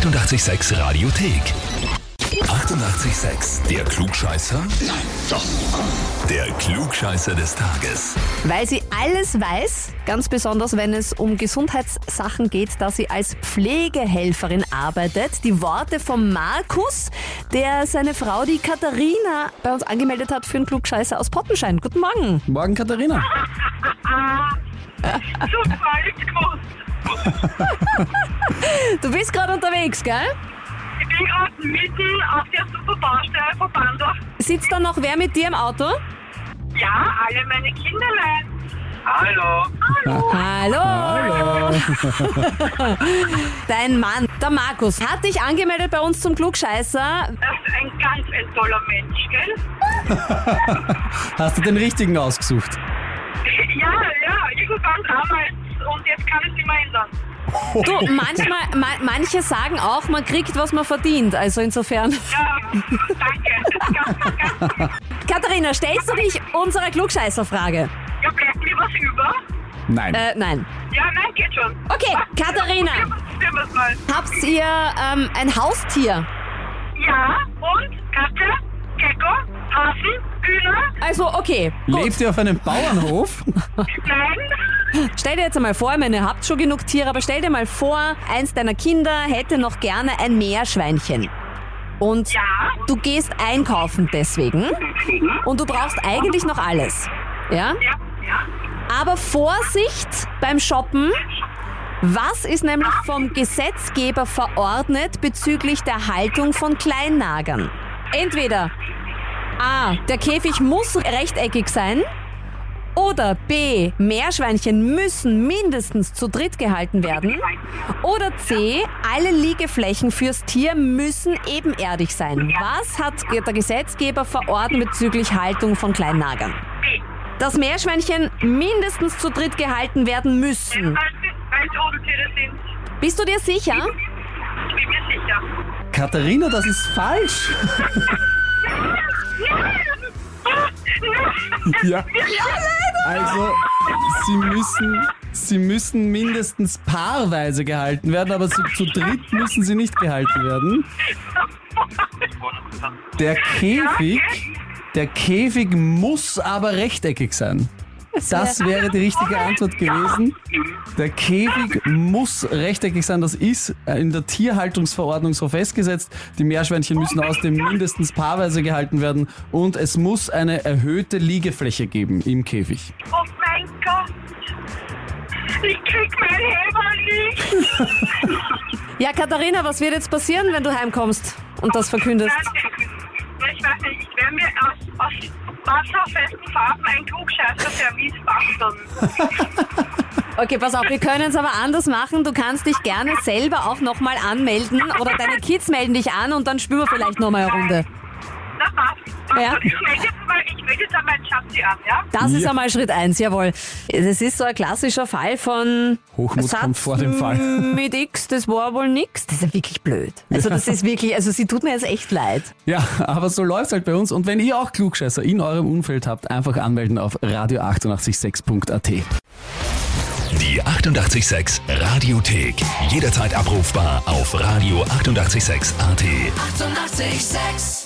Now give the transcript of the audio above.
886 Radiothek. 88,6. Der Klugscheißer? Nein, doch. Der Klugscheißer des Tages. Weil sie alles weiß, ganz besonders wenn es um Gesundheitssachen geht, da sie als Pflegehelferin arbeitet. Die Worte von Markus, der seine Frau, die Katharina, bei uns angemeldet hat für einen Klugscheißer aus Pottenschein. Guten Morgen. Morgen, Katharina. Super, ich. Du bist gerade unterwegs, gell? Ich bin gerade mitten auf der super Baustelle von Bandorf. Sitzt da noch wer mit dir im Auto? Ja, alle meine Kinderlein. Hallo. Hallo. Hallo. Dein Mann, der Markus, hat dich angemeldet bei uns zum Klugscheißer. Das ist ein ganz ein toller Mensch, gell? Hast du den richtigen ausgesucht? Ja, ja, irgendwann damals und jetzt kann es immer ändern. Du, manchmal, ma manche sagen auch, man kriegt, was man verdient. Also insofern. Ja, danke. Katharina, stellst du dich unserer Klugscheißerfrage? Ja, bleibt mir was über? Nein. Äh, nein. Ja, nein, geht schon. Okay, Katharina, wir mal. habt ihr ähm, ein Haustier? Ja, und Katze, Gecko, Hasen, Hühner, Also, okay. Gut. Lebt ihr auf einem Bauernhof? nein, Stell dir jetzt einmal vor, ich meine, ihr habt schon genug Tiere, aber stell dir mal vor, eins deiner Kinder hätte noch gerne ein Meerschweinchen. Und ja, du gehst einkaufen deswegen und du brauchst eigentlich noch alles. Ja? ja, ja. Aber Vorsicht beim Shoppen. Was ist nämlich vom Gesetzgeber verordnet bezüglich der Haltung von Kleinnagern? Entweder A. Der Käfig muss rechteckig sein. Oder B. Meerschweinchen müssen mindestens zu dritt gehalten werden. Oder C. Alle Liegeflächen fürs Tier müssen ebenerdig sein. Was hat der Gesetzgeber verordnet bezüglich Haltung von Kleinnagern? B. Dass Meerschweinchen mindestens zu dritt gehalten werden müssen. Bist du dir sicher? Ich bin mir sicher. Katharina, das ist falsch. Ja. Also, sie müssen, sie müssen mindestens paarweise gehalten werden, aber zu, zu dritt müssen sie nicht gehalten werden. Der Käfig, der Käfig muss aber rechteckig sein. Das wäre die richtige Antwort gewesen. Der Käfig muss rechteckig sein. Das ist in der Tierhaltungsverordnung so festgesetzt. Die Meerschweinchen müssen außerdem mindestens paarweise gehalten werden und es muss eine erhöhte Liegefläche geben im Käfig. Oh mein Gott. Ich krieg mein Heber nicht. Ja, Katharina, was wird jetzt passieren, wenn du heimkommst und das verkündest? Ich weiß nicht, ich werde mir aus, aus wasserfesten Farben ein Klugscheißer-Service basteln. Okay, pass auf, wir können es aber anders machen. Du kannst dich gerne selber auch nochmal anmelden oder deine Kids melden dich an und dann spielen wir vielleicht nochmal eine Runde. Ja. Ich melde jetzt mal, ich melde jetzt einmal Schatzi an, ja? Das ist Ja. einmal Schritt eins, jawohl. Das ist so ein klassischer Fall von Hochmut Satz kommt vor dem Fall. mit X, das war wohl nix. Das ist ja wirklich blöd. Also das ist wirklich, also sie tut mir jetzt echt leid. Ja, aber so läuft's halt bei uns. Und wenn ihr auch Klugscheißer in eurem Umfeld habt, einfach anmelden auf radio886.at. Die 88,6 Radiothek. Jederzeit abrufbar auf radio886.at. 88,6. Eighty-eight, sex.